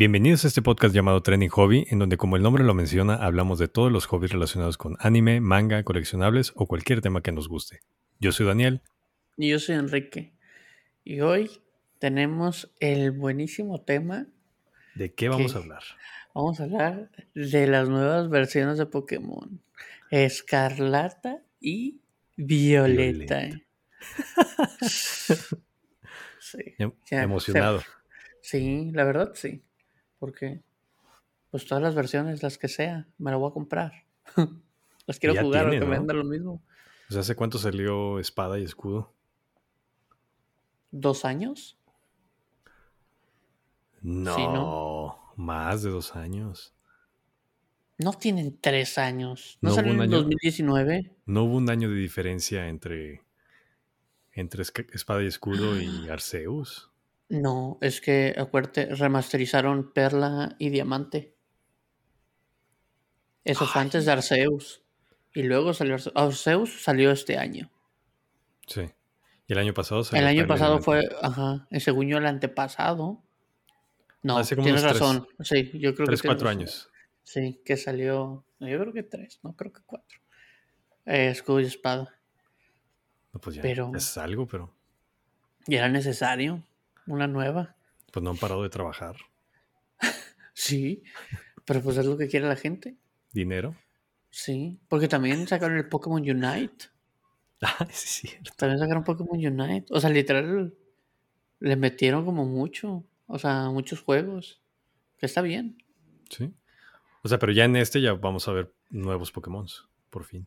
Bienvenidos a este podcast llamado Trending Hobby, en donde como el nombre lo menciona, hablamos de todos los hobbies relacionados con anime, manga, coleccionables o cualquier tema que nos guste. Yo soy Daniel. Y yo soy Enrique. Y hoy tenemos el buenísimo tema. ¿De qué vamos a hablar? Vamos a hablar de las nuevas versiones de Pokémon. Escarlata y Violeta. sí, em, emocionado. Sí, la verdad sí. Porque, pues todas las versiones, las que sea, me la voy a comprar. las quiero jugar, aunque me venda lo mismo. ¿Hace cuánto salió Espada y Escudo? ¿Dos años? No, más de dos años. No tienen tres años. ¿No, salió en 2019? No hubo un año de diferencia entre, entre Espada y Escudo y Arceus. No, es que, acuérdate, remasterizaron Perla y Diamante. Eso fue antes de Arceus. Y luego salió Arceus. salió este año. Sí. Y el año pasado salió El año pasado fue, ajá, según yo el antepasado. No, tienes razón. sí, yo creo tres, cuatro años. Sí, que salió, yo creo que tres, no creo que cuatro. Eh, escudo y espada. No, pues ya pero, es algo, pero... Y era necesario una nueva. Pues no han parado de trabajar. sí, pero pues es lo que quiere la gente. ¿Dinero? Sí, porque también sacaron el Pokémon Unite. Ah, sí, cierto. También sacaron Pokémon Unite. O sea, literal, le metieron como mucho. O sea, muchos juegos. Que está bien. Sí. O sea, pero ya en este ya vamos a ver nuevos Pokémon, por fin.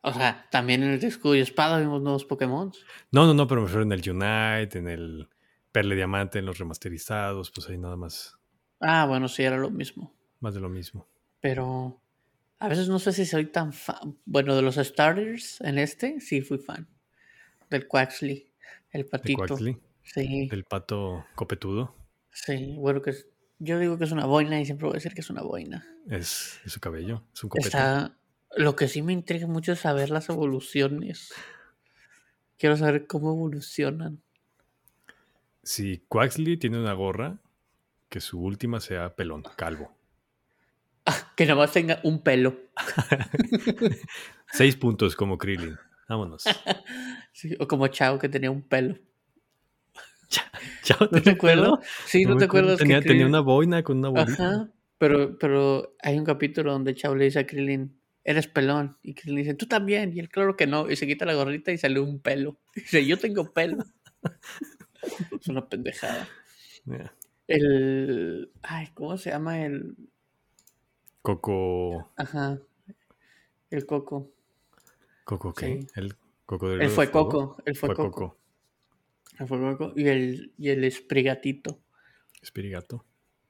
O sea, también en el escudo y espada vimos nuevos Pokémon. No, no, no, pero me refiero en el Unite, en el Perle Diamante, en los remasterizados, pues ahí nada más. Ah, bueno, sí, era lo mismo. Más de lo mismo. Pero a veces no sé si soy tan fan. Bueno, de los starters en este, sí fui fan. Del Quaxley, el patito. ¿El Quaxley? Sí. Del pato copetudo. Sí, bueno, que yo digo que es una boina y siempre voy a decir que es una boina. Es, su cabello, es un copete. Está, lo que sí me intriga mucho es saber las evoluciones. Quiero saber cómo evolucionan. Si Quaxley tiene una gorra, que su última sea pelón, calvo. Ah, que nada más tenga un pelo. Seis puntos como Krillin. Vámonos. o como Chao, que tenía un pelo. ¿Chao ¿No te acuerdas? Sí, no, te acuerdas. Tenía, tenía una boina con una bolita. Ajá, pero, pero hay un capítulo donde Chao le dice a Krillin, eres pelón. Y Krillin dice, tú también. Y él, claro que no. Y se quita la gorrita y sale un pelo. Y dice, yo tengo pelo. Es una pendejada. El. Ay, ¿cómo se llama el. Coco. Ajá. El coco. ¿Coco qué? El coco Él fue coco. Él fue, coco. Él fue coco. Y el, y el esprigatito. Espirigato.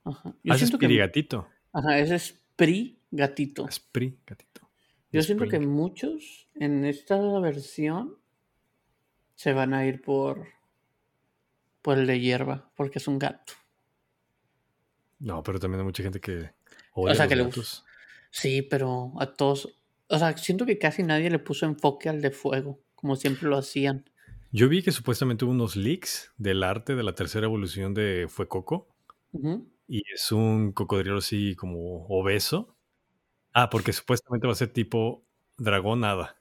Ajá. ah, es espirigatito. Ajá, es esprigatito. Esprigatito. Yo siento que muchos en esta versión se van a ir por por el de hierba, porque es un gato. No, pero también hay mucha gente que o sea, que le Sí, pero a todos, o sea, siento que casi nadie le puso enfoque al de fuego, como siempre lo hacían. Yo vi que supuestamente hubo unos leaks del arte de la tercera evolución de Fuecoco. Y es un cocodrilo así como obeso. Ah, porque supuestamente va a ser tipo dragón hada.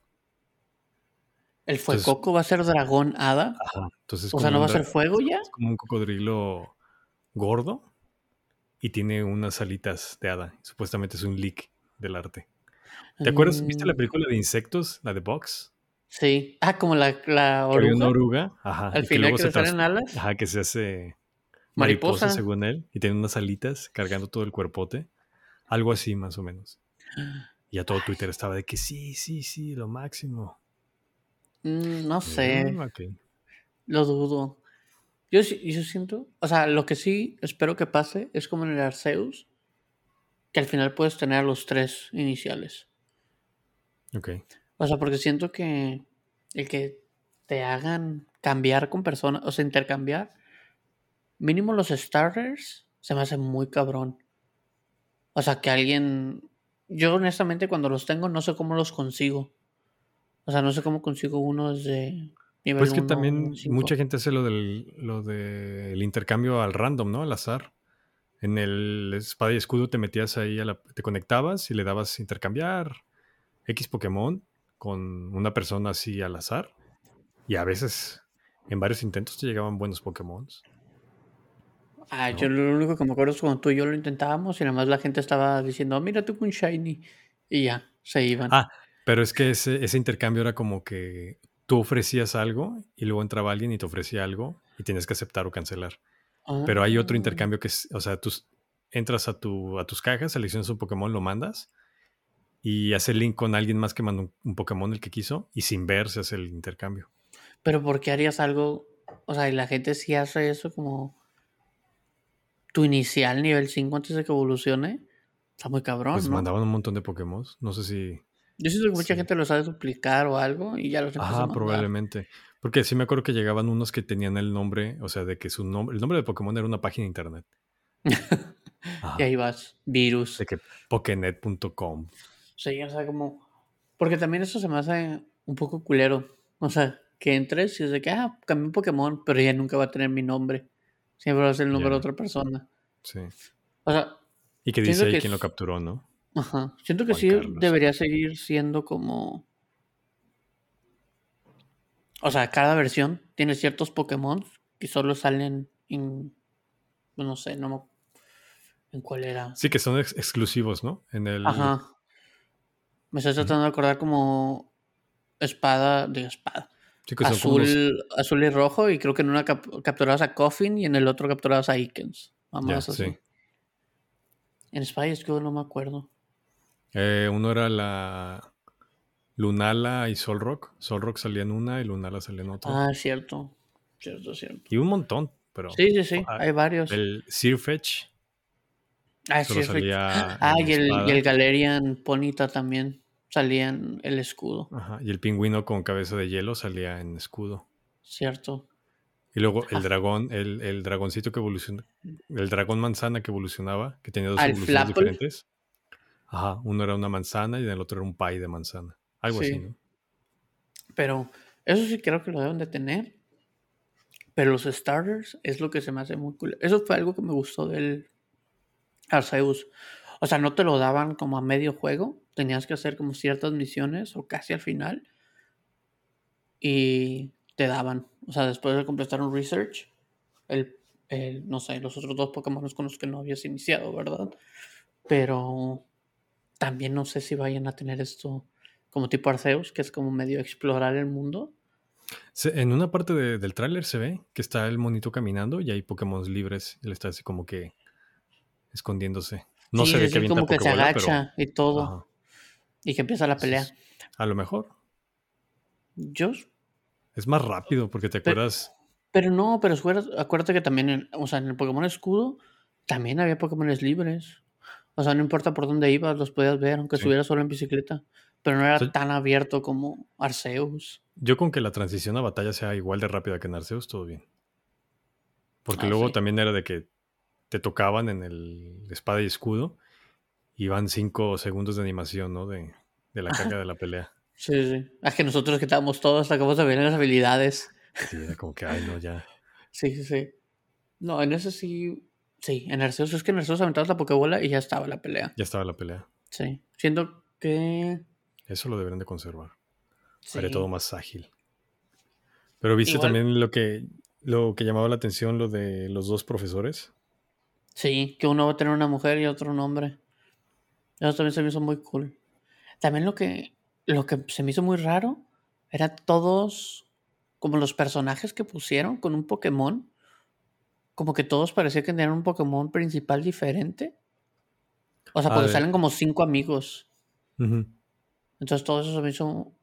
¿El Fuecoco va a ser dragón hada? Ajá. Entonces, o sea, ¿no va a ser fuego ya? Es como un cocodrilo gordo y tiene unas alitas de hada. Supuestamente es un leak del arte. ¿Te acuerdas? ¿Viste la mm. película de insectos, la de Box? Sí. Ah, como la, la oruga. una oruga. Ajá. Al final que, se salen alas. Ajá, que se hace mariposa. según él. Y tiene unas alitas cargando todo el cuerpote. Algo así, más o menos. Y a todo Twitter estaba de que sí, sí, sí, lo máximo. Mm, no sé. Mm, lo dudo. Yo, yo siento, o sea, lo que sí espero que pase es como en el Arceus, que al final puedes tener a los tres iniciales. Ok. O sea, porque siento que el que te hagan cambiar con personas, o sea, intercambiar, mínimo los starters, se me hace muy cabrón. O sea, que alguien, yo honestamente cuando los tengo no sé cómo los consigo. O sea, no sé cómo consigo uno desde pues que también mucha gente hace lo del, lo del intercambio al random, ¿no? Al azar. en el espada y escudo te metías ahí, a la, te conectabas y le dabas intercambiar X Pokémon con una persona así al azar. Y a veces, en varios intentos, te llegaban buenos Pokémon. Ah, yo lo único que me acuerdo es cuando tú y yo lo intentábamos y nada más la gente estaba diciendo, mira tú con Shiny. Y ya, se iban. Ah, pero es que ese, ese intercambio era como que tú ofrecías algo y luego entraba alguien y te ofrecía algo y tienes que aceptar o cancelar. Pero hay otro ah. intercambio que es, o sea, tú entras a, tu, a tus cajas, seleccionas un Pokémon, lo mandas y hace link con alguien más que mandó un, Pokémon el que quiso y sin ver se hace el intercambio. Pero ¿por qué harías algo? O sea, y la gente sí hace eso como tu inicial nivel 5 antes de que evolucione. Está muy cabrón. Pues mandaban un montón de Pokémon. No sé si. Yo siento que mucha gente lo sabe duplicar o algo y ya los Ah, probablemente. Porque sí me acuerdo que llegaban unos que tenían el nombre, o sea, de que su nombre, el nombre de Pokémon era una página de internet. y ahí vas, virus. De que pokenet.com. Sí, o sea, como. Porque también eso se me hace un poco culero. O sea, que entres y es de que, ah, cambié un Pokémon, pero ya nunca va a tener mi nombre. Siempre va a ser el nombre de otra persona. Sí. O sea. Y que dice ahí quién lo capturó, ¿no? Ajá. Siento que sí debería seguir siendo como. O sea, cada versión tiene ciertos Pokémon que solo salen en. No sé, no ¿En cuál era? Sí, que son exclusivos, ¿no? En el. Ajá. Me estoy tratando de acordar como. Espada. de espada. azul, azul y rojo, y creo que en una capturabas a Coffin y en el otro capturabas a Ikens. Vamos así. Sí. En Espada y Escudo no me acuerdo. Eh, uno era la Lunala y Solrock. Solrock salía en una y Lunala salía en otra. Ah, cierto. Cierto, cierto. Y un montón, pero. Sí, sí, sí. Hay varios. El Sirfetch. Ah, Sirfetch. Ah, y el, y el, Galerian Ponita también salía en el escudo. Ajá. Y el pingüino con cabeza de hielo salía en escudo. Cierto. Y luego el dragón, el, el dragoncito que evoluciona, el dragón manzana que evolucionaba, que tenía dos ah, evoluciones diferentes. Ajá, uno era una manzana y el otro era un pie de manzana. Algo así, ¿no? Pero eso sí creo que lo deben de tener. Pero los starters es lo que se me hace muy cool. Eso fue algo que me gustó del Arceus. O sea, no te lo daban como a medio juego. Tenías que hacer como ciertas misiones o casi al final. Y te daban. O sea, después de completar un research, el, el no sé, los otros dos Pokémon con los que no habías iniciado, ¿verdad? Pero también no sé si vayan a tener esto como tipo Arceus, que es como medio explorar el mundo. en una parte del tráiler se ve que está el monito caminando y hay Pokémon libres. Él está así como que escondiéndose. No se ve que como que se agacha y todo. Y que empieza la pelea. A lo mejor. Yo. Es más rápido porque te acuerdas. Pero, no, pero acuérdate que también, en, o sea, en el Pokémon Escudo también había Pokémon libres. O sea, no importa por dónde ibas, los podías ver, aunque estuvieras solo en bicicleta. Pero no era tan abierto como Arceus. Yo con que la transición a batalla sea igual de rápida que en Arceus, todo bien. Porque ah, luego también era de que te tocaban en el espada y escudo y van cinco segundos de animación, ¿no? De, la carga de la pelea. Sí, sí. Es que nosotros que estábamos todos acabamos de ver las habilidades. Sí, era como que, ay, no, ya. Sí, sí, sí. No, en ese sí Sí, en Arceus es que en Arceus aventabas la Pokébola y ya estaba la pelea. Ya estaba la pelea. Sí. Siento que. Eso lo deberían de conservar. Sería todo más ágil. Pero viste también lo que, lo que llamaba la atención, lo de los dos profesores. Sí, que uno va a tener una mujer y otro un hombre. Eso también se me hizo muy cool. También lo que, lo que se me hizo muy raro era todos como los personajes que pusieron con un Pokémon como que todos parecía que tenían un Pokémon principal diferente. O sea, porque salen como cinco amigos. Entonces todo eso me hizo...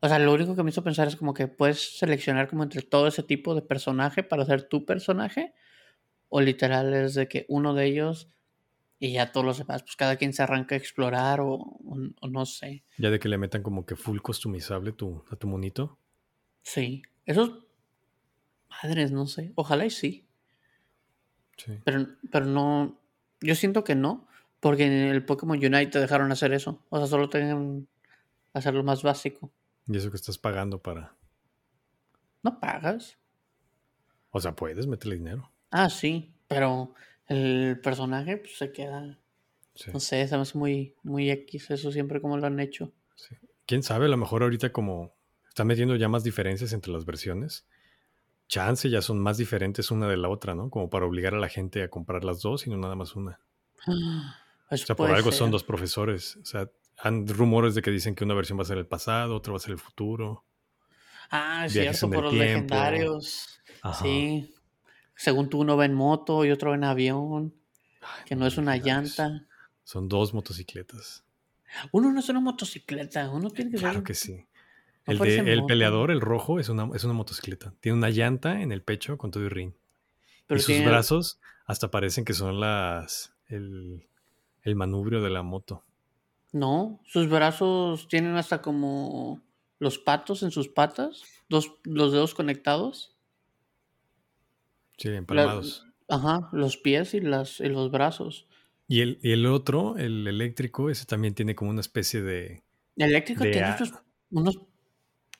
O sea, lo único que me hizo pensar es como que puedes seleccionar como entre todo ese tipo de personaje para hacer tu personaje. O literal es de que uno de ellos y ya todos los demás, pues cada quien se arranca a explorar o, no sé. Ya de que le metan como que full customizable tu, a tu monito. Sí. Esos... Madres, no sé. Ojalá y sí. Pero, pero no, yo siento que no, porque en el Pokémon Unite te dejaron hacer eso. O sea, solo tengan hacer lo más básico. Y eso que estás pagando para. No pagas. O sea, puedes meterle dinero. Ah, sí, pero el personaje pues, se queda. No sé, se me hace muy, muy X, eso siempre como lo han hecho. Quién sabe, a lo mejor ahorita como están metiendo ya más diferencias entre las versiones. Chance ya son más diferentes una de la otra, ¿no? Como para obligar a la gente a comprar las dos y no nada más una. o sea, por algo son dos profesores. O sea, han rumores de que dicen que una versión va a ser el pasado, otra va a ser el futuro. Ah, es cierto, por los legendarios. Sí. Según tú, uno va en moto y otro en avión. que no es una llanta. Son dos motocicletas. Uno no es una motocicleta, uno tiene que ser. Claro que sí. El, el peleador, el rojo, es una, es una motocicleta. Tiene una llanta en el pecho con todo el ring. y sus brazos hasta parecen que son las. El, el manubrio de la moto. No, sus brazos tienen hasta como los patos en sus patas, dos, los dedos conectados. Sí, empalmados. ajá, los pies y, las, y los brazos. Y el, el, otro, el eléctrico, ese también tiene como una especie de. El eléctrico tiene unos,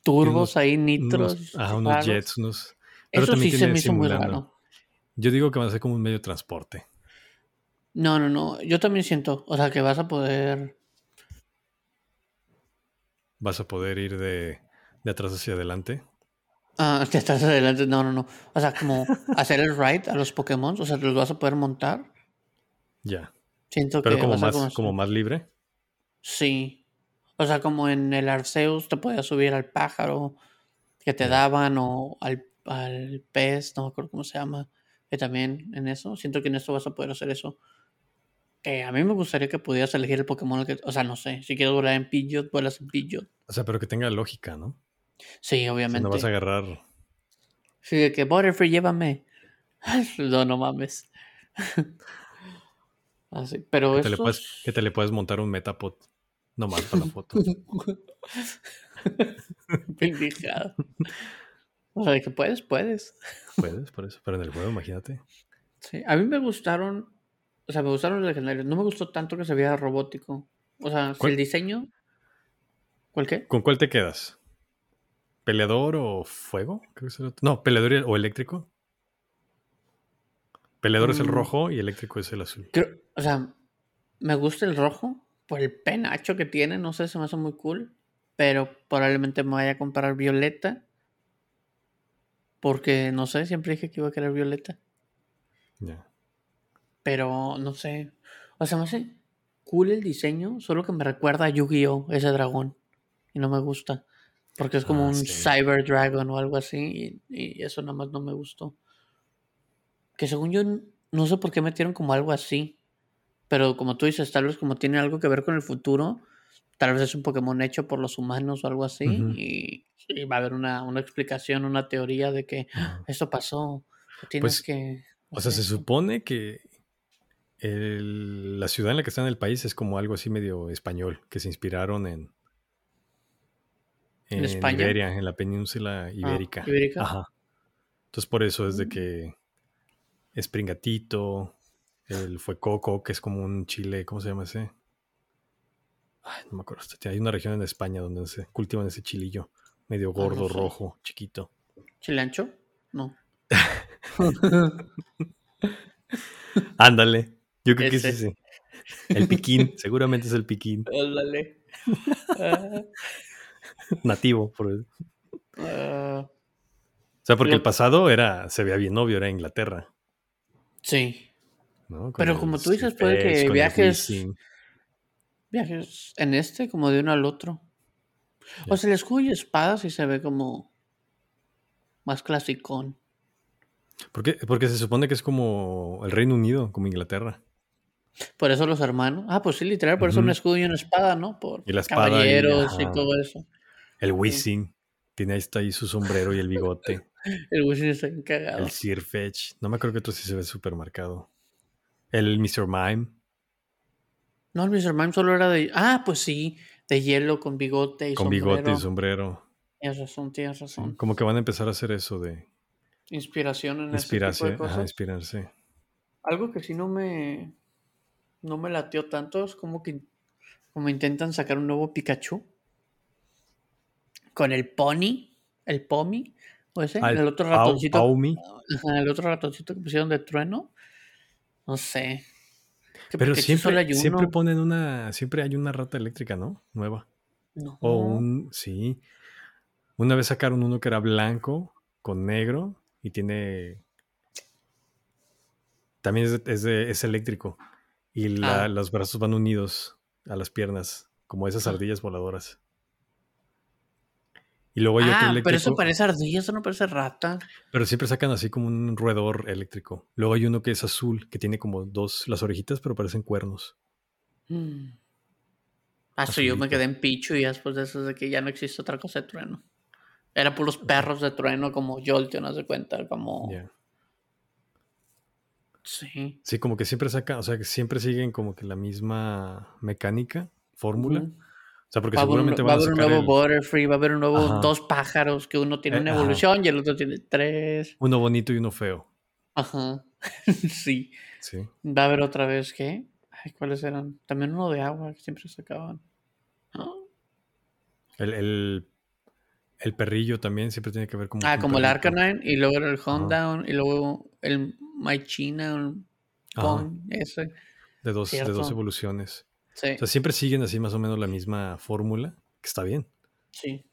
turbos ahí, nitros. Unos, ajá, unos jets, unos. Eso sí se me hizo muy raro. Yo digo que va a ser como un medio de transporte. No, no, no. Yo también siento. O sea, que vas a poder vas a poder ir de, de atrás hacia adelante. Ah, de atrás hacia adelante, no, no, no. O sea, como hacer el ride a los Pokémon, o sea, los vas a poder montar. Ya. Siento Pero como más, como más libre. Sí. O sea, como en el Arceus te podías subir al pájaro que te daban o al, al pez, no me acuerdo cómo se llama, que también en eso. Siento que en esto vas a poder hacer eso a mí me gustaría que pudieras elegir el Pokémon que, o sea, no sé, si quieres volar en Pidgeot, vuelas en Pidgeot. O sea, pero que tenga lógica, ¿no? Sí, obviamente. no vas a agarrar. Sí, de que Butterfree, llévame. no, no mames. Así, pero que, te le puedes, que te le puedes montar un Metapod. No más para la foto. Pendejado. O sea, que puedes, puedes. Puedes, por eso. Pero en el juego, imagínate. Sí, a mí me gustaron o sea, me gustaron los legendarios. No me gustó tanto que se viera robótico. O sea, el diseño. ¿Cuál qué? ¿Con cuál te quedas? ¿Peleador o fuego? No, peleador o eléctrico. Peleador es el mm. rojo y eléctrico es el azul. o sea, me gusta el rojo por el penacho que tiene. No sé, se me hace muy cool. Pero probablemente me vaya a comprar violeta. Porque no sé, siempre dije que iba a querer violeta. Ya. Pero no sé. O sea, me hace cool el diseño, solo que me recuerda a Yu-Gi-Oh! ese dragón. Y no me gusta. Porque es como ah, un Cyber Dragon o algo así. Y, eso nada más no me gustó. Que según yo, no sé por qué metieron como algo así. Pero como tú dices, tal vez como tiene algo que ver con el futuro, tal vez es un Pokémon hecho por los humanos o algo así. y, va a haber una, explicación, una teoría de que eso pasó. Tienes pues, que. O sea, se supone que la ciudad en la que está en el país es como algo así medio español, que se inspiraron en, en, Iberia, en la península ah, ibérica. Ajá. Entonces por eso es de que es pringatito, el fue coco, que es como un chile, ¿cómo se llama ese? Ay, no me acuerdo. Hay una región en España donde se cultivan ese chilillo, medio ah, gordo, rojo, chiquito. ¿Chile ancho? No. Ándale. Yo creo que sí, sí. El piquín, seguramente es el piquín. Dale. Nativo, por eso. Ah. o sea, porque el pasado era, se veía bien obvio, era Inglaterra. Sí. Pero como tú dices, puede que viajes. Viajes en este, como de uno al otro. O sea, el escudo y espada sí se ve como más clasicón. ¿Por qué? Porque se supone que es como el Reino Unido, como Inglaterra. Por eso los hermanos. Ah, pues sí, literal, por eso un escudo y una espada, ¿no? Por y la espada caballeros y, todo eso. El Wizzing. Tiene ahí, está ahí su sombrero y el bigote. el Wizzing está encagado. El Sir Fetch. No me acuerdo que otro sí se ve súper marcado. El Mr. Mime. No, el Mr. Mime solo era de. Ah, pues sí. De hielo con bigote y con sombrero. Con bigote y sombrero. Tienes razón, tienes razón. como que van a empezar a hacer eso de. Inspiración en Inspirarse, ese tipo de cosas. inspirarse. Algo que sí no me no me latió tanto. Es como que como intentan sacar un nuevo Pikachu. Con el Pony, el Pomi, o ese, el otro ratoncito. el otro ratoncito que pusieron de trueno. No sé. Pero siempre, siempre ponen una. Siempre hay una rata eléctrica, ¿no? Nueva. No. O un. Sí. Una vez sacaron uno que era blanco con negro y tiene. También es, es, eléctrico. Y ah. los brazos van unidos a las piernas, como esas ah. ardillas voladoras. Y luego hay ah, Pero eso parece ardilla, eso no parece rata. Pero siempre sacan así como un roedor eléctrico. Luego hay uno que es azul, que tiene como dos, las orejitas, pero parecen cuernos. Mm. Ah, yo me quedé en picho y después de eso de que ya no existe otra cosa de trueno. Era por los perros de trueno como Jolteon, no se cuenta, como... Sí. Sí, como que siempre sacan, o sea, que siempre siguen como que la misma mecánica, fórmula. O sea, porque seguramente va a haber un nuevo Butterfree, va a haber un nuevo dos pájaros, que uno tiene eh, una evolución y el otro tiene tres. Uno bonito y uno feo. Ajá. sí. Sí. Va a haber otra vez, ¿qué? Ay, ¿cuáles eran? También uno de agua que siempre sacaban. El, el, el, perrillo también siempre tiene que ver como. Ah, como el Arcanine y luego el Hondown y luego el Maichina, el ese. De dos, de dos evoluciones. O sea, siempre siguen así más o menos la misma fórmula, que está bien. Sí.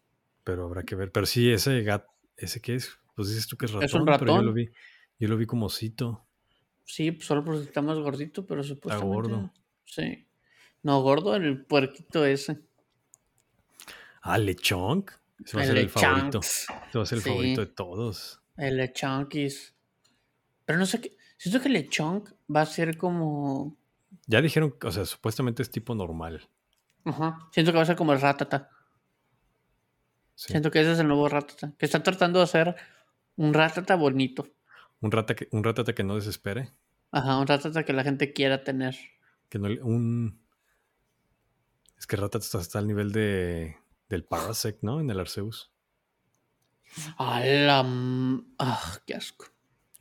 Pero habrá que ver. Pero sí, ese gato, ¿ese qué es? Pues dices tú que es ratón. Es un ratón. Pero yo lo vi, yo lo vi como osito. Sí, pues solo porque está más gordito, pero supuestamente. Está gordo. Sí. No, gordo el puerquito ese. Ah, Lechonk. Ese va a ser el favorito. Ese va a ser el favorito de todos. El Lechonkis. Pero no sé qué. Siento que Lechonk va a ser como ya dijeron, o sea, supuestamente es tipo normal. Ajá. Siento que va a ser como el Ratata. Siento que ese es el nuevo Ratata. Que están tratando de hacer un Ratata bonito. Un, rata que, un Ratata que no desespere. Ajá, un Ratata que la gente quiera tener. Que no un. Es que Ratata está al nivel de del Parasect, ¿no? En el Arceus. A la. Ah, qué asco.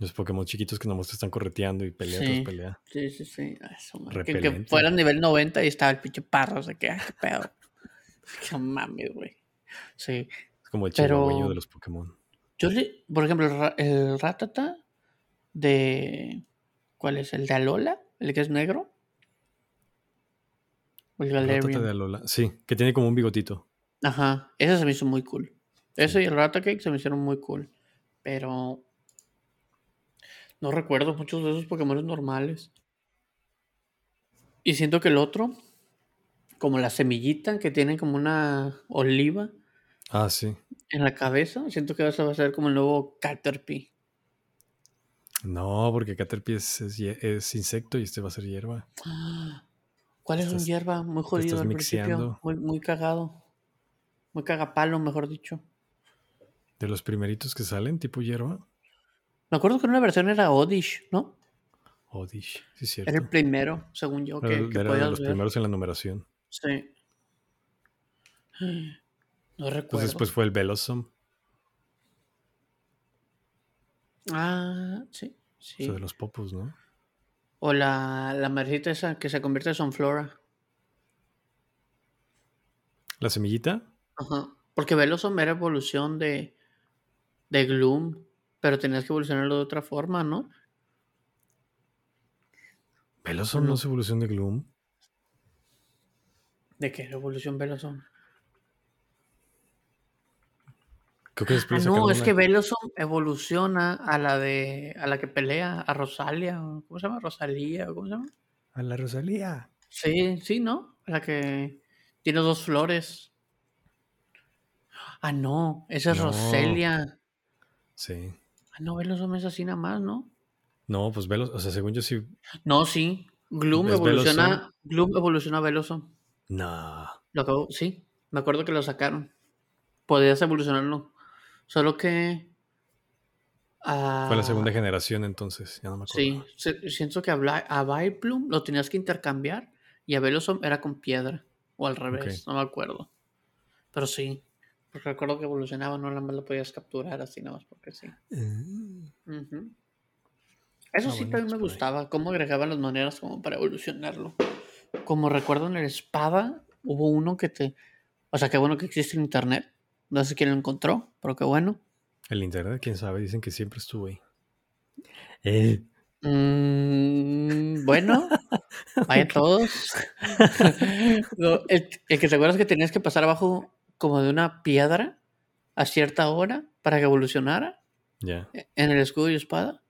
Los Pokémon chiquitos que nomás te están correteando y pelea sí, pelea. Sí, sí, sí. Eso, que, que fuera nivel 90 y estaba el pinche parro, o sea, que, qué pedo. qué mames, güey. Sí. Es como el chihuahueño de los Pokémon. Yo le, por ejemplo, el, Ratata de. ¿Cuál es? ¿El de Alola? ¿El que es negro? el Ratata de Alola. Sí, que tiene como un bigotito. Ajá, ese se me hizo muy cool. Ese y el Ratacake se me hicieron muy cool. Pero no recuerdo muchos de esos Pokémon normales. Y siento que el otro, como la semillita que tiene como una oliva. Ah, sí. En la cabeza, siento que eso va a ser como el nuevo Caterpie. No, porque Caterpie es, es, insecto y este va a ser hierba. ¿Cuál es un hierba? Muy jodido al principio. Muy, muy cagado. Muy cagapalo, mejor dicho. De los primeritos que salen, tipo hierba. Me acuerdo que en una versión era Odish, ¿no? Odish, sí, cierto. Era el primero, según yo. Que, era, de los primeros en la numeración. Sí. No recuerdo. Pues después fue el Velosom. Ah, sí, sí. O sea, de los popos, ¿no? O la, la esa que se convierte en Sunflora. ¿La semillita? Ajá. Porque Velosom era evolución de, de Gloom. Pero tenías que evolucionarlo de otra forma, ¿no? ¿Veloson no es evolución de Gloom? ¿De qué evolución Veloson? Creo que ah, no, es que Veloson evoluciona a la de a la que pelea, a Rosalia, ¿cómo se llama? Rosalía, ¿cómo se llama? A la Rosalía. Sí, sí, ¿no? A la que tiene dos flores. Ah, no, esa es Roselia. Sí. Ah, no, Velosom es así nada más, ¿no? No, pues Velos, o sea, según yo sí. No, sí. Gloom evoluciona, Gloom evoluciona a Velosom. No. Lo acabo, sí. Me acuerdo que lo sacaron. Podías evolucionarlo. Solo que. Fue la segunda generación entonces, ya no me acuerdo. Sí, siento que a, a Vileplume lo tenías que intercambiar y a Velosom era con piedra. O al revés, no me acuerdo. Pero sí. Porque recuerdo que evolucionaba, no nada más lo podías capturar así nada más porque sí. Ah. Eso ah, sí también me gustaba, cómo agregaban las maneras como para evolucionarlo. Como recuerdo en el espada, hubo uno que te... O sea, qué bueno que existe el internet. No sé quién lo encontró, pero qué bueno. El internet, quién sabe, dicen que siempre estuvo ahí. Eh, Mm, bueno, vaya todos. el, que te acuerdas que tenías que pasar abajo como de una piedra a cierta hora para que evolucionara. Ya. E, en el escudo y espada.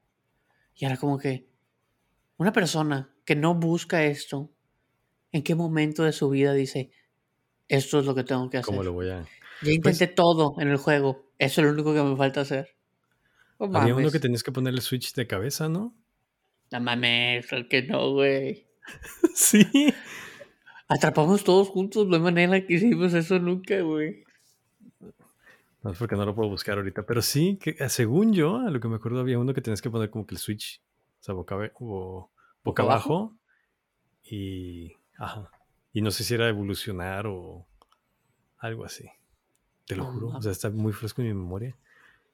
Y era como que una persona que no busca esto, ¿en qué momento de su vida dice, esto es lo que tengo que hacer? ¿Cómo lo voy a...? Ya pues intenté todo en el juego. Eso es lo único que me falta hacer. Había uno que tenías que ponerle switch de cabeza, ¿no? No mames, que no, güey. sí. Atrapamos todos juntos, no hay manera que hicimos eso nunca, güey. No es porque no lo puedo buscar ahorita, pero sí, que eh, según yo, a lo que me acuerdo, había uno que tenías que poner como que el switch, o sea, boca, boca, abajo, y. Ajá. Y no sé si era evolucionar o algo así. Te lo juro. O sea, está muy fresco en mi memoria.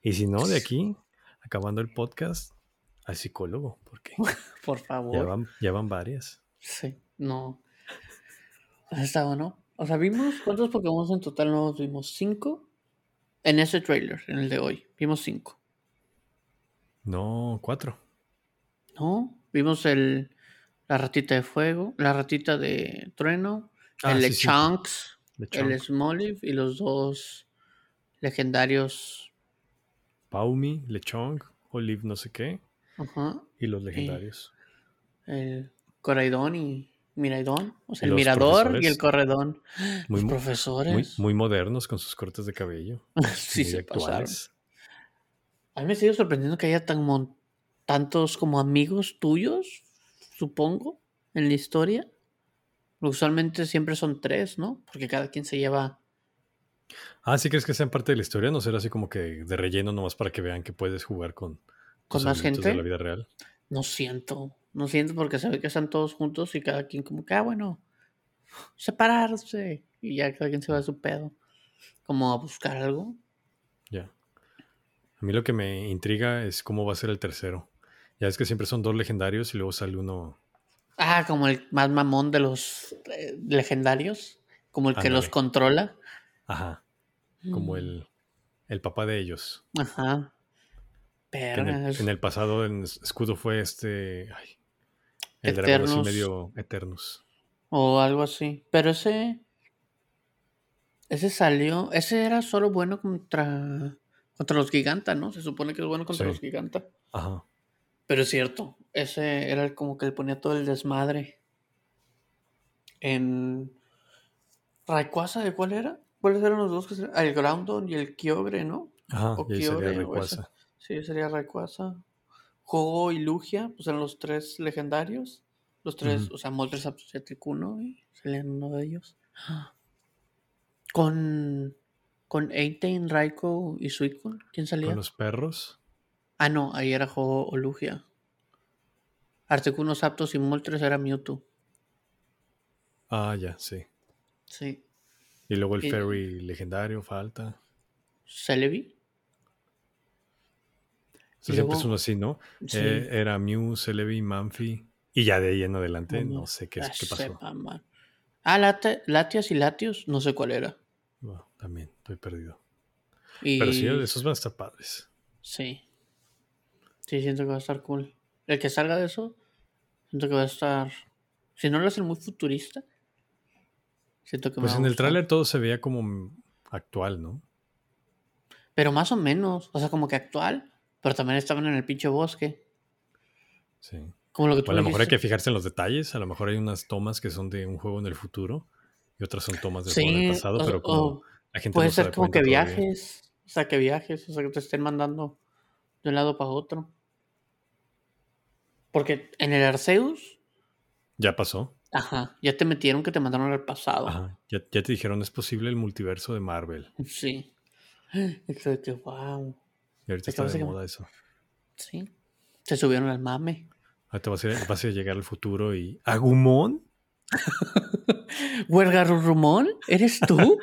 Y si no, de aquí, acabando el podcast, al psicólogo, porque por favor. Ya van, varias. Sí, no. Está bueno. O sea, vimos cuántos Pokémon en total nos vimos cinco en ese trailer, en el de hoy. Vimos cinco. No, cuatro. No, vimos el la ratita de fuego, la ratita de trueno, ah, el Lechonks, el Smoliv y los dos legendarios. Paumi, Lechonk, Olive no sé qué. Y los legendarios. el Coraidón y Miraidón. O sea, el Mirador y el Corredón. Muy, profesores. Muy, modernos con sus cortes de cabello. sí, se actuales. A mí me sigue sorprendiendo que haya tan tantos como amigos tuyos, supongo, en la historia. Usualmente siempre son tres, ¿no? Porque cada quien se lleva. Ah, ¿sí crees que sean parte de la historia? ¿No será así como que de relleno nomás para que vean que puedes jugar con, con más gente. de la vida real. No siento, no siento porque se ve que están todos juntos y cada quien como que, ah, bueno, separarse y ya cada quien se va a su pedo. Como a buscar algo. Ya. A mí lo que me intriga es cómo va a ser el tercero. Ya es que siempre son dos legendarios y luego sale uno. Ah, como el más mamón de los eh, legendarios. Como el que los controla. Ajá. Como mm. el, el papá de ellos. Ajá. En el, pasado en Escudo fue este. el dragón así medio Eternus. O algo así. Pero ese. Ese salió. Ese era solo bueno contra. Contra los gigantas, ¿no? Se supone que es bueno contra los gigantas. Ajá. Pero es cierto. Ese era como que le ponía todo el desmadre. En. ¿Rayquaza de cuál era? ¿Cuáles eran los dos que se... El Groundon y el Kyogre, ¿no? Ajá, o Kyogre, Sí, sería Rayquaza. Juego y Lugia, pues eran los tres legendarios. Los tres, o sea, Moltres, y Articuno, y salían uno de ellos. Con. Con Eighteen, Raikou y Suicune, ¿quién salía? Con los perros. Ah, no, ahí era Juego o Lugia. Articuno, Zapdos y Moltres era Mewtwo. Ah, ya, sí. Sí. Y luego el Fairy legendario falta. Celebi. Siempre es uno así, ¿no? Eh, era Mew, Celebi, Manfi. Y ya de ahí en adelante no, sé qué, qué pasó. ah, Latias y Latios, no sé cuál era. también, estoy perdido. Pero sí, esos van a estar padres. Sí. Sí, siento que va a estar cool. El que salga de eso, siento que va a estar. Si no lo hacen muy futurista, siento que Pues en el tráiler todo se veía como actual, ¿no? Pero más o menos. O sea, como que actual. Pero también estaban en el pinche bosque. Sí. Como lo que tú a lo mejor hay que fijarse en los detalles. A lo mejor hay unas tomas que son de un juego en el futuro y otras son tomas del juego en el pasado, pero como la gente Puede ser como que viajes. O sea, que viajes. O sea, que te estén mandando de un lado para otro. Porque en el Arceus. Ya pasó. Ajá. Ya te metieron que te mandaron al pasado. Ajá. Ya, ya te dijeron, es posible el multiverso de Marvel. Sí. Exacto, wow. Y ahorita está de moda eso. Sí. Se subieron al mame. Ahorita vas a, vas a llegar al futuro y. ¿Agumón? ¿Huergarurumón? ¿Eres tú?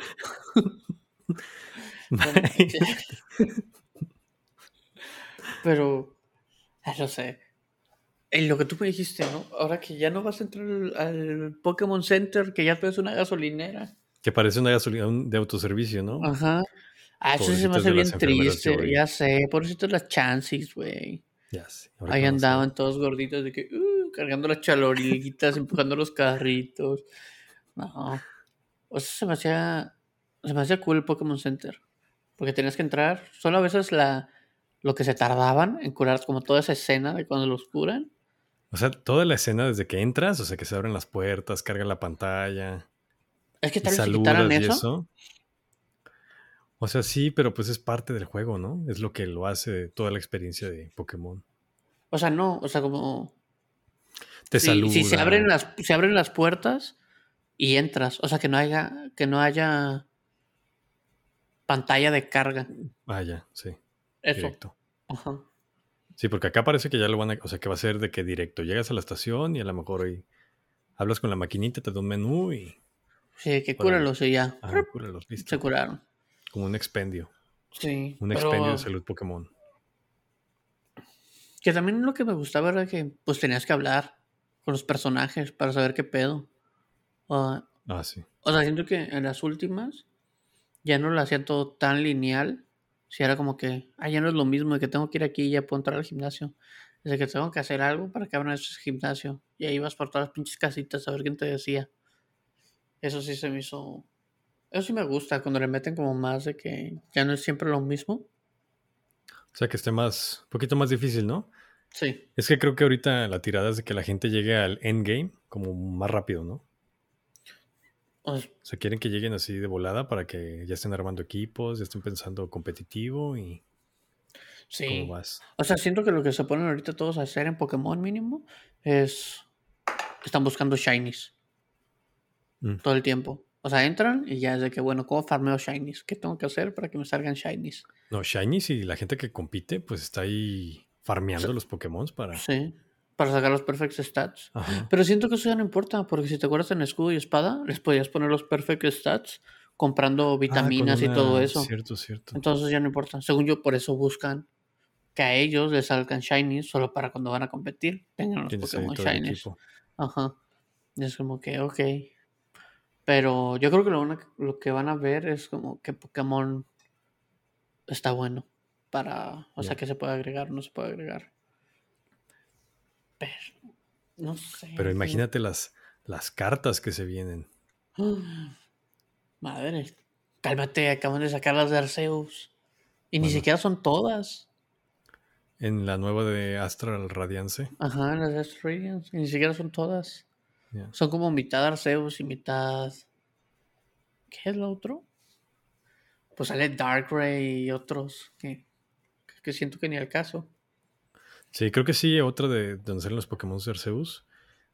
Pero. No sé. En lo que tú me dijiste, ¿no? Ahora que ya no vas a entrar al, Pokémon Center, que ya es una gasolinera. Que parece una gasolina de autoservicio, ¿no? Ajá. Ah, eso se me hace bien triste, ya sé. Por eso las chances, güey. Ya sí. Ahí andaban todos gorditos de que, uh, cargando las chaloritas, empujando los carritos. No. O sea, se me hacía, se me hacía cool el Pokémon Center. Porque tenías que entrar, solo a veces la, lo que se tardaban en curar, como toda esa escena de cuando los curan. O sea, toda la escena desde que entras, o sea, que se abren las puertas, cargan la pantalla. Es que tal vez quitaran eso? eso. O sea, sí, pero pues es parte del juego, ¿no? Es lo que lo hace toda la experiencia de Pokémon. O sea, no, o sea, como. Te si, Si se abren, las, se abren las puertas y entras. O sea, que no haya, que no haya pantalla de carga. Vaya, sí. Eso. Directo. Ajá. Sí, porque acá parece que ya lo van a. O sea, que va a ser de que directo. Llegas a la estación y a lo mejor hoy hablas con la maquinita, te da un menú y. Sí, que cúralos y ya. Ajá, cúralos, listo. Se curaron. Como un expendio. Sí. Un expendio de salud Pokémon. Que también lo que me gustaba era que pues tenías que hablar con los personajes para saber qué pedo. ah, sí. O sea, siento que en las últimas ya no lo hacía todo tan lineal. Si era como que, ah, ya no es lo mismo de que tengo que ir aquí y ya puedo entrar al gimnasio. Desde que tengo que hacer algo para que abran ese gimnasio. Y ahí vas por todas las pinches casitas a ver quién te decía. Eso sí se me hizo eso sí me gusta, cuando le meten como más de que ya no es siempre lo mismo. O sea, que esté más, un poquito más difícil, ¿no? Sí. Es que creo que ahorita la tirada es de que la gente llegue al endgame como más rápido, ¿no? O sea, quieren que lleguen así de volada para que ya estén armando equipos, ya estén pensando competitivo y... Sí. ¿Cómo vas? O sea, siento que lo que se ponen ahorita todos a hacer en Pokémon mínimo es... Están buscando shinies. Mm. Todo el tiempo. O sea, entran y ya es de que, bueno, ¿cómo farmeo shinies? ¿Qué tengo que hacer para que me salgan shinies? No, shinies y la gente que compite, pues está ahí farmeando los Pokémon para... Sí, para sacar los perfect stats. Pero siento que eso ya no importa, porque si te acuerdas en escudo y espada, les podías poner los perfect stats comprando ah, vitaminas y todo eso. Cierto, cierto. Entonces ya no importa. Según yo, por eso buscan que a ellos les salgan shinies solo para cuando van a competir tengan los Pokémon shinies. Ajá. Y es como que, ok. Pero yo creo que lo, lo que van a ver es como que Pokémon está bueno para, o sea, que se puede agregar o no se puede agregar. Pero, no sé. Pero imagínate las, las cartas que se vienen. Madre, cálmate, acaban de sacar las de Arceus. Y ni siquiera son todas. En la nueva de Astral Radiance. Ajá, las de Astral Radiance. Ni siquiera son todas. Son como mitad Arceus y mitad. ¿Qué es lo otro? Pues sale Darkrai y otros que, que siento que ni al caso. Sí, creo que sí, otra de donde salen los Pokémon de Arceus.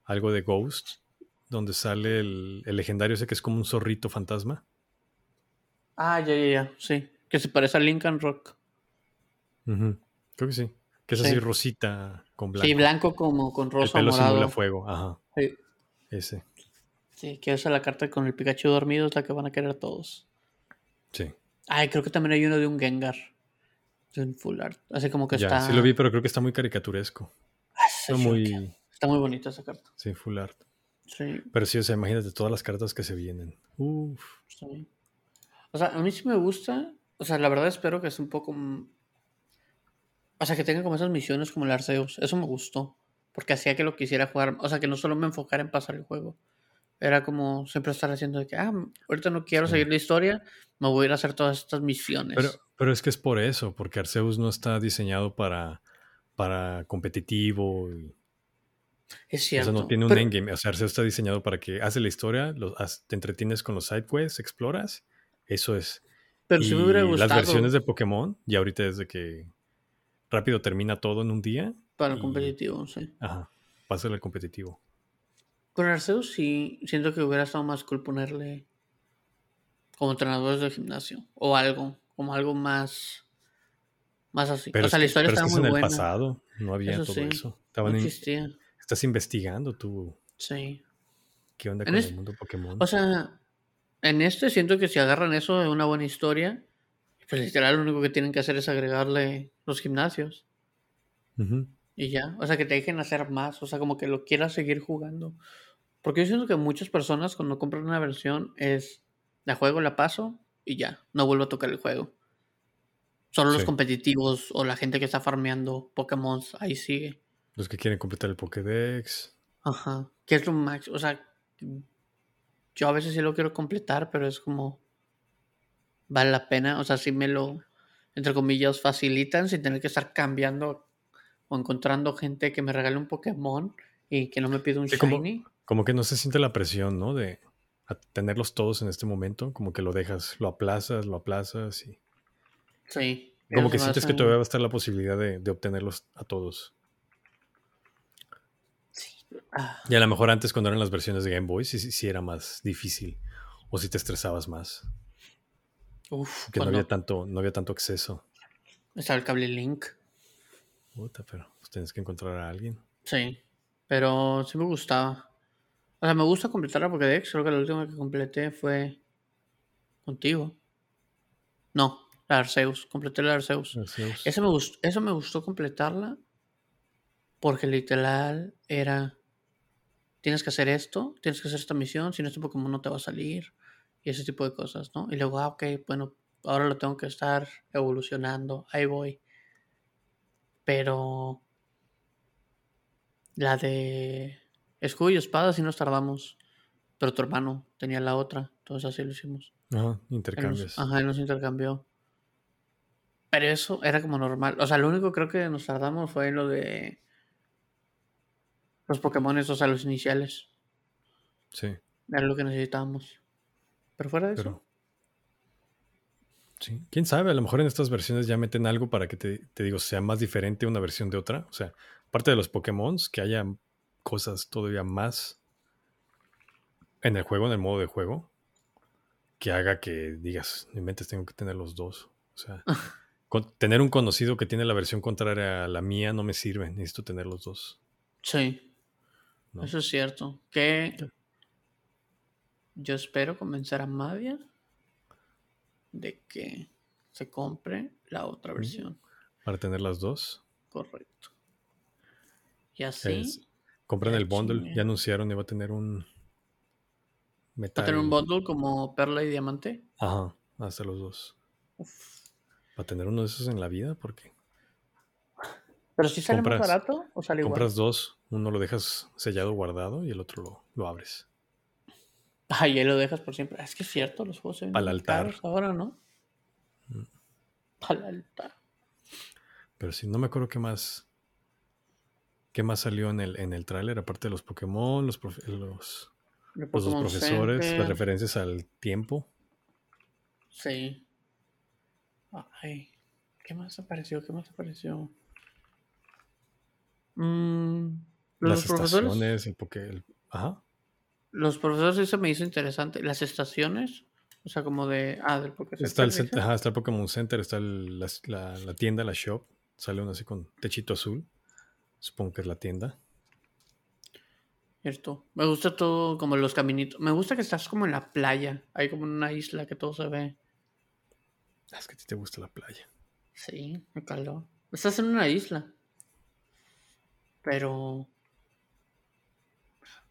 Algo de Ghost, donde sale el, legendario ese que es como un zorrito fantasma. Ah, ya, ya, ya, sí. Que se parece a Lincoln Rock. Creo que sí. Que es así rosita con blanco. Sí, blanco como con rosa el pelo morado. fuego, ajá. Sí. Ese. Sí, que esa la carta con el Pikachu dormido es la que van a querer todos. Sí. Ay, creo que también hay uno de un Gengar. De un full art. Así como que ya, está. Sí, lo vi, pero creo que está muy caricaturesco. Ah, está muy. Está muy bonita esa carta. Sí, full art. Sí. Pero sí, o sea, imagínate todas las cartas que se vienen. Uf. Sí. O sea, a mí sí me gusta. O sea, la verdad espero que sea un poco. O sea, que tenga como esas misiones como el Arceus. Eso me gustó. Porque hacía que lo quisiera jugar. O sea, que no solo me enfocara en pasar el juego. Era como siempre estar haciendo de que, ah, ahorita no quiero seguir la historia, me voy a ir a hacer todas estas misiones. Pero, pero es que es por eso, porque Arceus no está diseñado para, para competitivo. es cierto. O sea, no tiene un endgame. O sea, Arceus está diseñado para que haces la historia, te entretienes con los side quests, exploras. Eso es. Pero si me hubiera gustado. Las versiones de Pokémon, y ahorita desde que rápido termina todo en un día. Para el competitivo, sí. Ajá, pasa el competitivo. Con Arceus sí siento que hubiera estado más cool ponerle como entrenadores de gimnasio o algo, como algo más más así. Pero o sea, la historia estaba muy en buena. el pasado no había todo eso. no existía. Estás investigando tú. Sí. ¿Qué onda con el mundo Pokémon? O sea, en este siento que si agarran eso de una buena historia, pues literal lo único que tienen que hacer es agregarle los gimnasios. Y ya, o sea, que te dejen hacer más, o sea, como que lo quieras seguir jugando. Porque yo siento que muchas personas cuando compran una versión es, la juego, la paso y ya, no vuelvo a tocar el juego. Solo los competitivos o la gente que está farmeando Pokémon, ahí sigue. Los que quieren completar el Pokédex. Ajá. ¿Qué es lo max? O sea, yo a veces sí lo quiero completar, pero es como. Vale la pena. O sea, si me lo, entre comillas, facilitan sin tener que estar cambiando o encontrando gente que me regale un Pokémon y que no me pida un Shiny. Como, que no se siente la presión, ¿no? De tenerlos todos en este momento. Como que lo dejas, lo aplazas, lo aplazas y. Sí. Como que sientes que todavía va a estar la posibilidad de, de obtenerlos a todos. Ah. Y a lo mejor antes cuando eran las versiones de Game Boy sí, era más difícil. O si te estresabas más. Uf, que no había tanto, no había tanto acceso. Estaba el cable Link. Puta, pero pues tienes que encontrar a alguien. Sí. Pero sí me gustaba. O sea, me gusta completar la Pokédex. Creo que la última que completé fue contigo. No, la Arceus. Completé la Arceus. Eso, me gustó, eso me gustó completarla. Porque literal era tienes que hacer esto, tienes que hacer esta misión, si no este Pokémon no te va a salir y ese tipo de cosas, ¿no? Y luego, ah, ok, bueno, ahora lo tengo que estar evolucionando, ahí voy. Pero la de escudo y espada sí nos tardamos, pero tu hermano tenía la otra, entonces así lo hicimos. Ajá, intercambios. ajá, él nos intercambió. Pero eso era como normal. O sea, lo único creo que nos tardamos fue lo de los Pokémon, o sea, los iniciales. Sí. Era lo que necesitábamos. Pero fuera de eso. Sí. Quién sabe, a lo mejor en estas versiones ya meten algo para que te, te, digo, sea más diferente una versión de otra. O sea, aparte de los Pokémon, que haya cosas todavía más en el juego, en el modo de juego, que haga que digas, mi mente tengo que tener los dos. O sea, tener un conocido que tiene la versión contraria a la mía no me sirve, necesito tener los dos. Sí. Eso es cierto. Que yo espero convencer a Madia de que se compre la otra versión. Para tener las dos. Correcto. Y así. compran el bundle. Ya anunciaron iba a tener un metal. ¿Va a tener un bundle como perla y diamante? Ajá, hasta los dos. Va a tener uno de esos en la vida porque. ¿Pero si sale más barato o sale igual? Compras dos, uno lo dejas sellado, guardado y el otro lo, abres. Ah, y ahí lo dejas por siempre. Es que es cierto, los juegos se ven Al altar. ahora, ¿no? Mm. Al altar. Pero sí, no me acuerdo qué más. ¿Qué más salió en el, en el tráiler? Aparte de los Pokémon, los, los, los dos profesores, las referencias al tiempo. Sí. Ay, ¿qué más apareció? ¿Qué más apareció? Mm, los profesores. el, Ajá. Los profesores, eso me hizo interesante. Las estaciones, o sea, como de. Ah, del Pokémon Está el, está el Pokémon Center, está la, la, tienda, la shop. Sale uno así con techito azul. Supongo que es la tienda. Cierto. Me gusta todo como los caminitos. Me gusta que estás como en la playa. Hay como una isla que todo se ve. Ah, es que a ti te gusta la playa. Sí, me caló. Estás en una isla. Pero.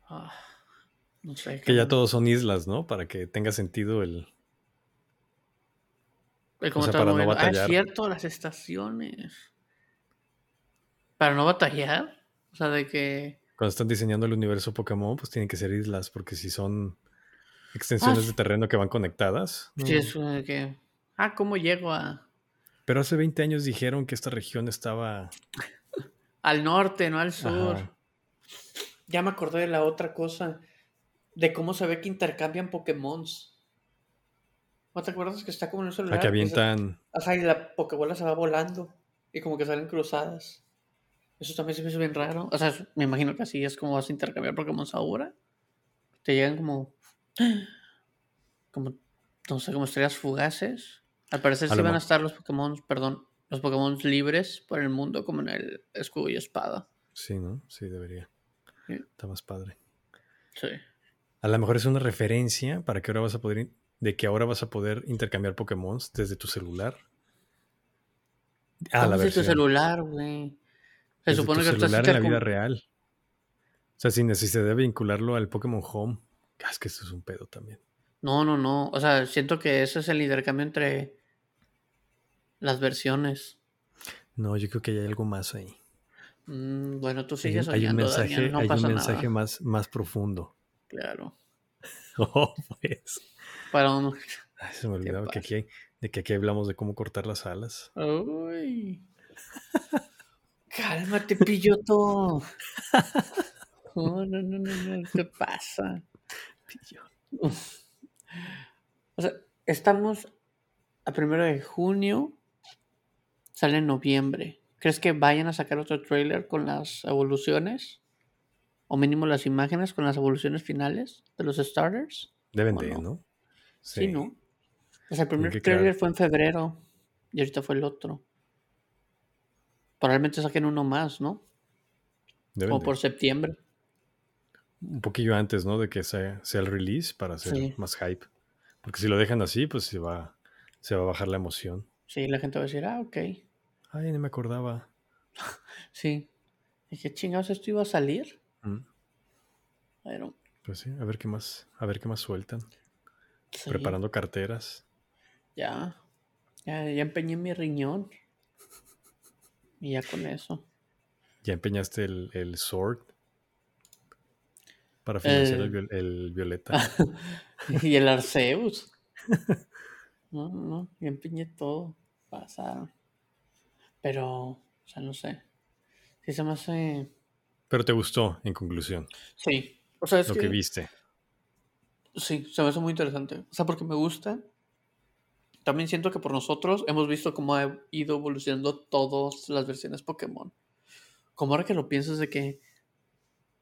Ah, no sé. Que ya todos son islas, ¿no? Para que tenga sentido el. el o sea, para no batallar. Ah, es cierto, las estaciones. Para no batallar. O sea, de que. Cuando están diseñando el universo Pokémon, pues tienen que ser islas, porque si son extensiones ah, de terreno que van conectadas. Sí, es de que. Ah, ¿cómo llego a.? Pero hace 20 años dijeron que esta región estaba al norte, no al sur. Ya me acordé de la otra cosa. De cómo se ve que intercambian Pokémon. ¿No te acuerdas que está como en un celular? A que avientan. Ajá, y la Pokébola se va volando. Y como que salen cruzadas. Eso también se me hizo bien raro. O sea, me imagino que así es como vas a intercambiar Pokémon ahora. Te llegan como. Como. No sé, como estrellas fugaces. Al parecer sí van a estar los Pokémon, perdón, los Pokémon libres por el mundo como en el escudo y espada. Sí, ¿no? Sí, debería. Está más padre. Sí. A lo mejor es una referencia para que ahora vas a poder de que ahora vas a poder intercambiar Pokémon desde tu celular. Ah, la desde tu celular, güey. Se supone que celular en la vida real. O sea, sin necesidad de vincularlo al Pokémon Home. Ah, es que eso es un pedo también. No, no, no. O sea, siento que ese es el intercambio entre las versiones. No, yo creo que hay algo más ahí. Mm, bueno, tú sigues hay, un mensaje, hay un mensaje más, más profundo. Claro. oh, pues. Para un... Ay, se me olvidaba que aquí, de que aquí hablamos de cómo cortar las alas. Uy. Cálmate, pilloto. No, no, no, no, no. ¿Qué pasa? Pilloto. O sea, estamos a primero de junio. Sale en noviembre. ¿Crees que vayan a sacar otro trailer con las evoluciones? O mínimo las imágenes con las evoluciones finales de los starters. Deben de, ¿no? Sí. ¿no? O sea, el primer trailer fue en febrero y ahorita fue el otro. Probablemente saquen uno más, ¿no? o por septiembre. Un poquillo antes, ¿no? De que sea, sea el release para hacer más hype. Porque si lo dejan así, pues se va, se va a bajar la emoción. Sí, la gente va a decir, ah, ok. Ay, no me acordaba. sí. Dije, chingados, ¿esto iba a salir? Pues sí, a ver qué más, a ver qué más sueltan. Preparando carteras. Ya. ya. Ya empeñé mi riñón. Y ya con eso. ¿Ya empeñaste el, el sword? Para financiar el, el, violeta. y el Arceus. no, no, ya empeñé todo. Pasaron. Pero, o sea, no sé. Si se me hace. Pero te gustó, en conclusión. Sí. O sea, es Lo que viste. Sí, se me hace muy interesante. O sea, porque me gusta. También siento que por nosotros hemos visto cómo ha ido evolucionando todas las versiones Pokémon. Como ahora que lo piensas de que,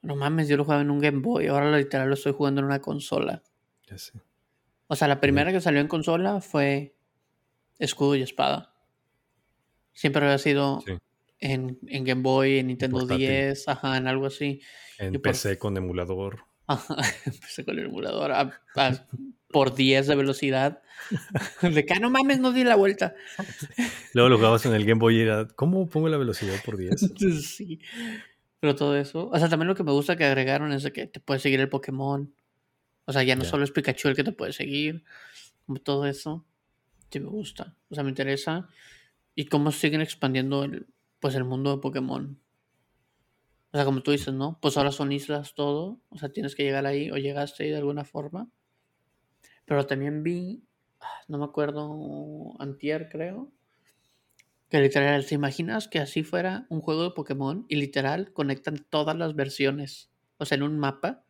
no mames, yo lo jugaba en un Game Boy, ahora literal lo estoy jugando en una consola. Ya sé. O sea, la primera que salió en consola fue Escudo y Espada. Siempre había sido en, Game Boy, en Nintendo 10, ajá, en algo así. En PC con emulador. empecé con el emulador por 10 de velocidad. De que, ah, no mames, no di la vuelta. Luego lo jugabas en el Game Boy y era, ¿cómo pongo la velocidad por 10? sí. Pero todo eso. O sea, también lo que me gusta que agregaron es de que te puedes seguir el Pokémon. O sea, ya no solo es Pikachu el que te puede seguir. Como todo eso. Sí me gusta. O sea, me interesa. Y cómo siguen expandiendo el, pues el mundo de Pokémon. O sea, como tú dices, ¿no? Pues ahora son islas todo. O sea, tienes que llegar ahí o llegaste ahí de alguna forma. Pero también vi, ah, no me acuerdo, antier creo, que literal, ¿te imaginas que así fuera un juego de Pokémon y literal conectan todas las versiones? O sea, en un mapa,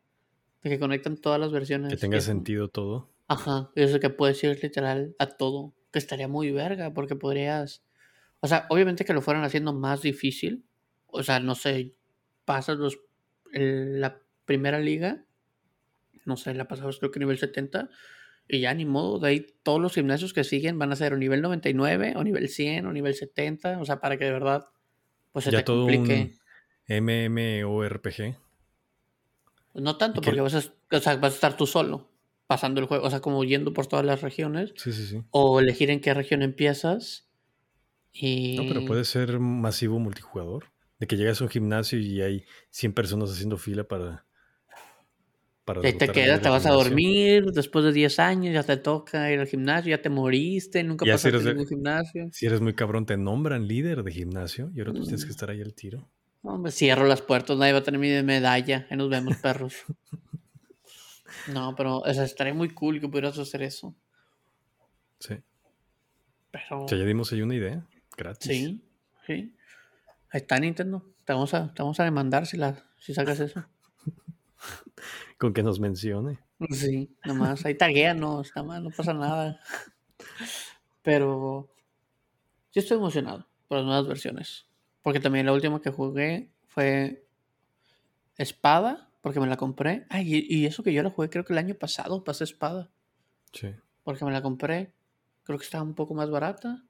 de que conectan todas las versiones. Que tenga sentido todo. Ajá, eso que puedes ir literal a todo, que estaría muy verga, porque podrías... O sea, obviamente que lo fueran haciendo más difícil. O sea, no sé, pasas los, la primera liga, no sé, la pasabas creo que nivel 70, y ya ni modo, de ahí todos los gimnasios que siguen van a ser o nivel 99, o nivel 100, o nivel 70, o sea, para que de verdad, pues se ya te todo complique. Un MMORPG. No tanto, porque vas a, vas a estar tú solo pasando el juego, o sea, como yendo por todas las regiones. Sí, sí, sí. O elegir en qué región empiezas. Y... No, pero puede ser masivo multijugador. De que llegas a un gimnasio y hay 100 personas haciendo fila para. para te, te quedas, te vas a dormir, después de 10 años ya te toca ir al gimnasio, ya te moriste, nunca pasaste si ningún gimnasio. Si eres muy cabrón, te nombran líder de gimnasio y ahora tú tienes que mm. estar ahí al tiro. No, me cierro las puertas, nadie va a tener mi medalla, ahí nos vemos, perros. no, pero o sea, estaría muy cool que pudieras hacer eso. Sí. Pero. ya dimos ahí una idea, gratis. Sí, sí. Ahí está Nintendo. Te vamos a, te vamos a demandar si, la, si sacas eso. Con que nos mencione. Sí, nomás. Ahí taguéanos, nada más, no pasa nada. Pero yo estoy emocionado por las nuevas versiones. Porque también la última que jugué fue Espada, porque me la compré. Ay, y, eso que yo la jugué creo que el año pasado pasé Espada. Sí. Porque me la compré. Creo que estaba un poco más barata.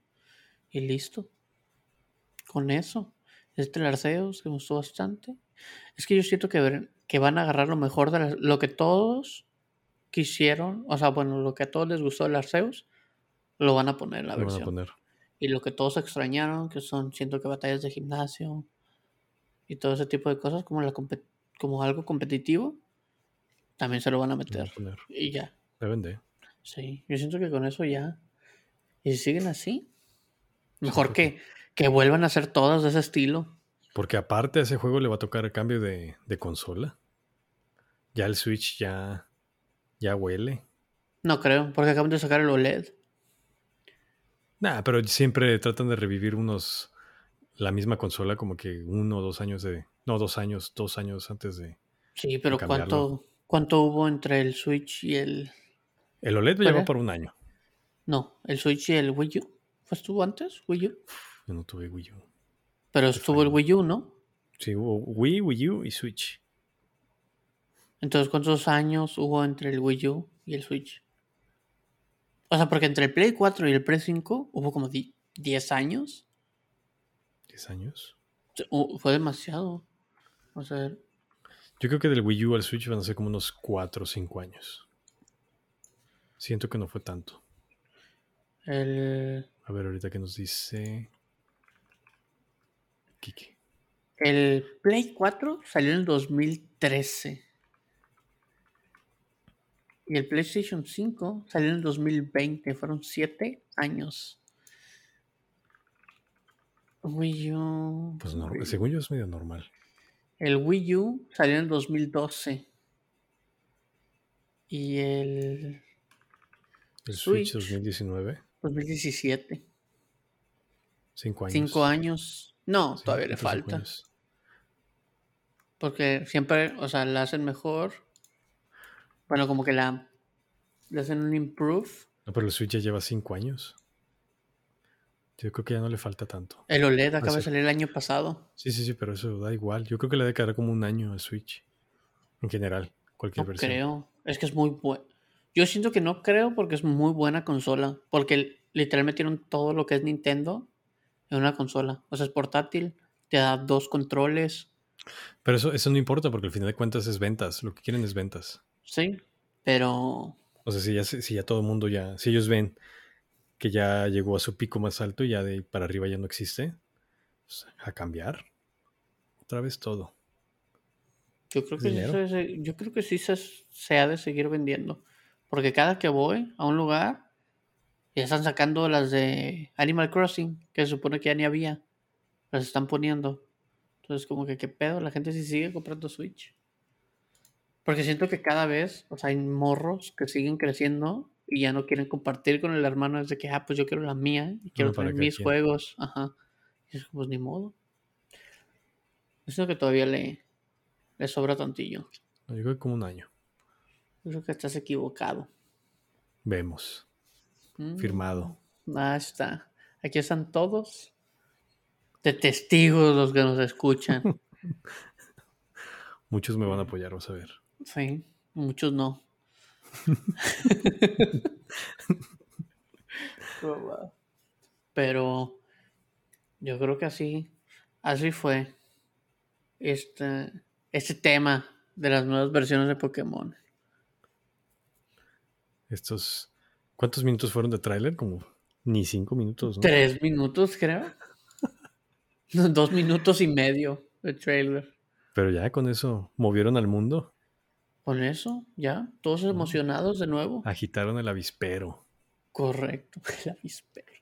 Y listo. Con eso este Arceus, que me gustó bastante. Es que yo siento que, que van a agarrar lo mejor de lo que todos quisieron, o sea, bueno, lo que a todos les gustó del Arceus, lo van a poner en la versión. Y lo que todos extrañaron, que son, siento que batallas de gimnasio y todo ese tipo de cosas, como, la como algo competitivo, también se lo van a meter. y ya. Deben de. Sí, yo siento que con eso ya. Y si siguen así, Mejor que, que vuelvan a ser todas de ese estilo. Porque aparte a ese juego le va a tocar el cambio de, de consola. Ya el Switch ya, ya huele. No creo, porque acaban de sacar el OLED. Nah, pero siempre tratan de revivir unos la misma consola como que uno o dos años de. No, dos años, dos años antes de. Sí, pero ¿cuánto, ¿cuánto hubo entre el Switch y el. El OLED llevó por un año. No, el Switch y el Wii U. ¿Fue estuvo antes? ¿Wii U? Yo no tuve Wii U. Pero estuvo el Wii U, ¿no? Sí, hubo Wii, Wii U y Switch. Entonces, ¿cuántos años hubo entre el Wii U y el Switch? O sea, porque entre el Play 4 y el Play 5 hubo como 10 años. ¿10 años? Fue demasiado. O sea. Yo creo que del Wii U al Switch van a ser como unos 4 o 5 años. Siento que no fue tanto. El... A ver, ahorita que nos dice. Kiki. El Play 4 salió en el 2013. Y el PlayStation 5 salió en el 2020. Fueron 7 años. Wii U. Pues no, según yo es medio normal. El Wii U salió en el 2012. Y el. El Switch, 2019. 2017. Cinco años. Cinco años. No, todavía le falta. Porque siempre, o sea, la hacen mejor. Bueno, como que la. Le hacen un improve. No, pero el Switch ya lleva cinco años. Yo creo que ya no le falta tanto. El OLED acaba de salir el año pasado. Sí, sí, sí, pero eso da igual. Yo creo que le debe quedar como un año al Switch. En general, cualquier no versión. creo. Es que es muy bueno. Yo siento que no creo porque es muy buena consola. Porque literalmente tienen todo lo que es Nintendo en una consola. O sea, es portátil, te da dos controles. Pero eso, eso no importa porque al final de cuentas es ventas. Lo que quieren es ventas. Sí, pero... O sea, si ya, si ya todo el mundo ya... Si ellos ven que ya llegó a su pico más alto y ya de para arriba ya no existe, pues, a cambiar. Otra vez todo. Yo creo que, sí, yo creo que sí se, se ha de seguir vendiendo. Porque cada que voy a un lugar, ya están sacando las de Animal Crossing, que se supone que ya ni había. Las están poniendo. Entonces, como que qué pedo, la gente sí sigue comprando Switch. Porque siento que cada vez, o sea, hay morros que siguen creciendo y ya no quieren compartir con el hermano desde que, ah, pues yo quiero la mía y quiero tener mis juegos. Ajá. Y es pues ni modo. Siento que todavía le, le sobra tantillo. Yo creo que como un año. Yo creo que estás equivocado. Vemos. Mm. Firmado. Ahí está. Aquí están todos de testigos los que nos escuchan. muchos me van a apoyar, vamos a ver. Sí, muchos no. Pero yo creo que así, así fue este, este tema de las nuevas versiones de Pokémon. Estos, ¿cuántos minutos fueron de tráiler? Como ni cinco minutos, Tres minutos, creo. Dos minutos y medio de trailer. Pero ya con eso movieron al mundo. Con eso, ya, todos emocionados de nuevo. Agitaron el avispero. Correcto, el avispero.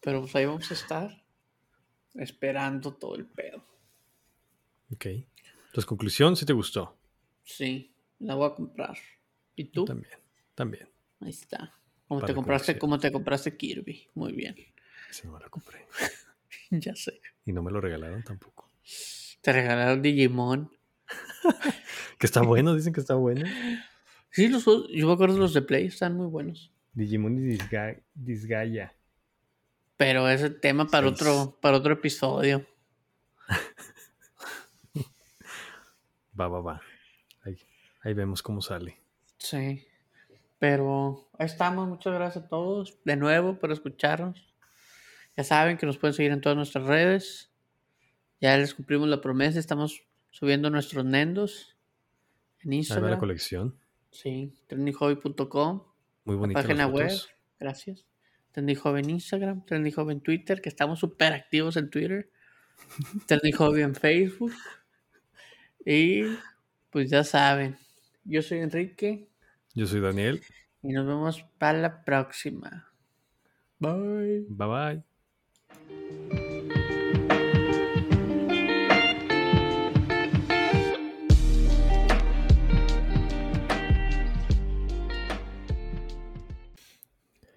Pero pues ahí vamos a estar esperando todo el pedo. Ok. Entonces, conclusión, si te gustó. Sí, la voy a comprar. ¿Y tú? también, también. Ahí está. ¿Cómo te compraste, cómo te compraste Kirby? Muy bien. Sí, no me lo compré. ya sé. Y no me lo regalaron tampoco. Te regalaron Digimon. que está bueno, dicen que está bueno. Sí, los, yo me acuerdo los de Play, están muy buenos. Digimon y Disgaea. Pero ese tema para otro, para otro episodio. va, va, va. Ahí, ahí vemos cómo sale. Sí. Pero ahí estamos. Muchas gracias a todos de nuevo por escucharnos. Ya saben que nos pueden seguir en todas nuestras redes. Ya les cumplimos la promesa. Estamos subiendo nuestros nendos en Instagram. la colección. Sí, trendinghobby.com. Muy bonita. Página web. Gracias. Trending en Instagram, Trending en Twitter, que estamos súper activos en Twitter. Trending en Facebook. Y pues ya saben, yo soy Enrique. Yo soy Daniel. Y nos vemos para la próxima. Bye. Bye bye.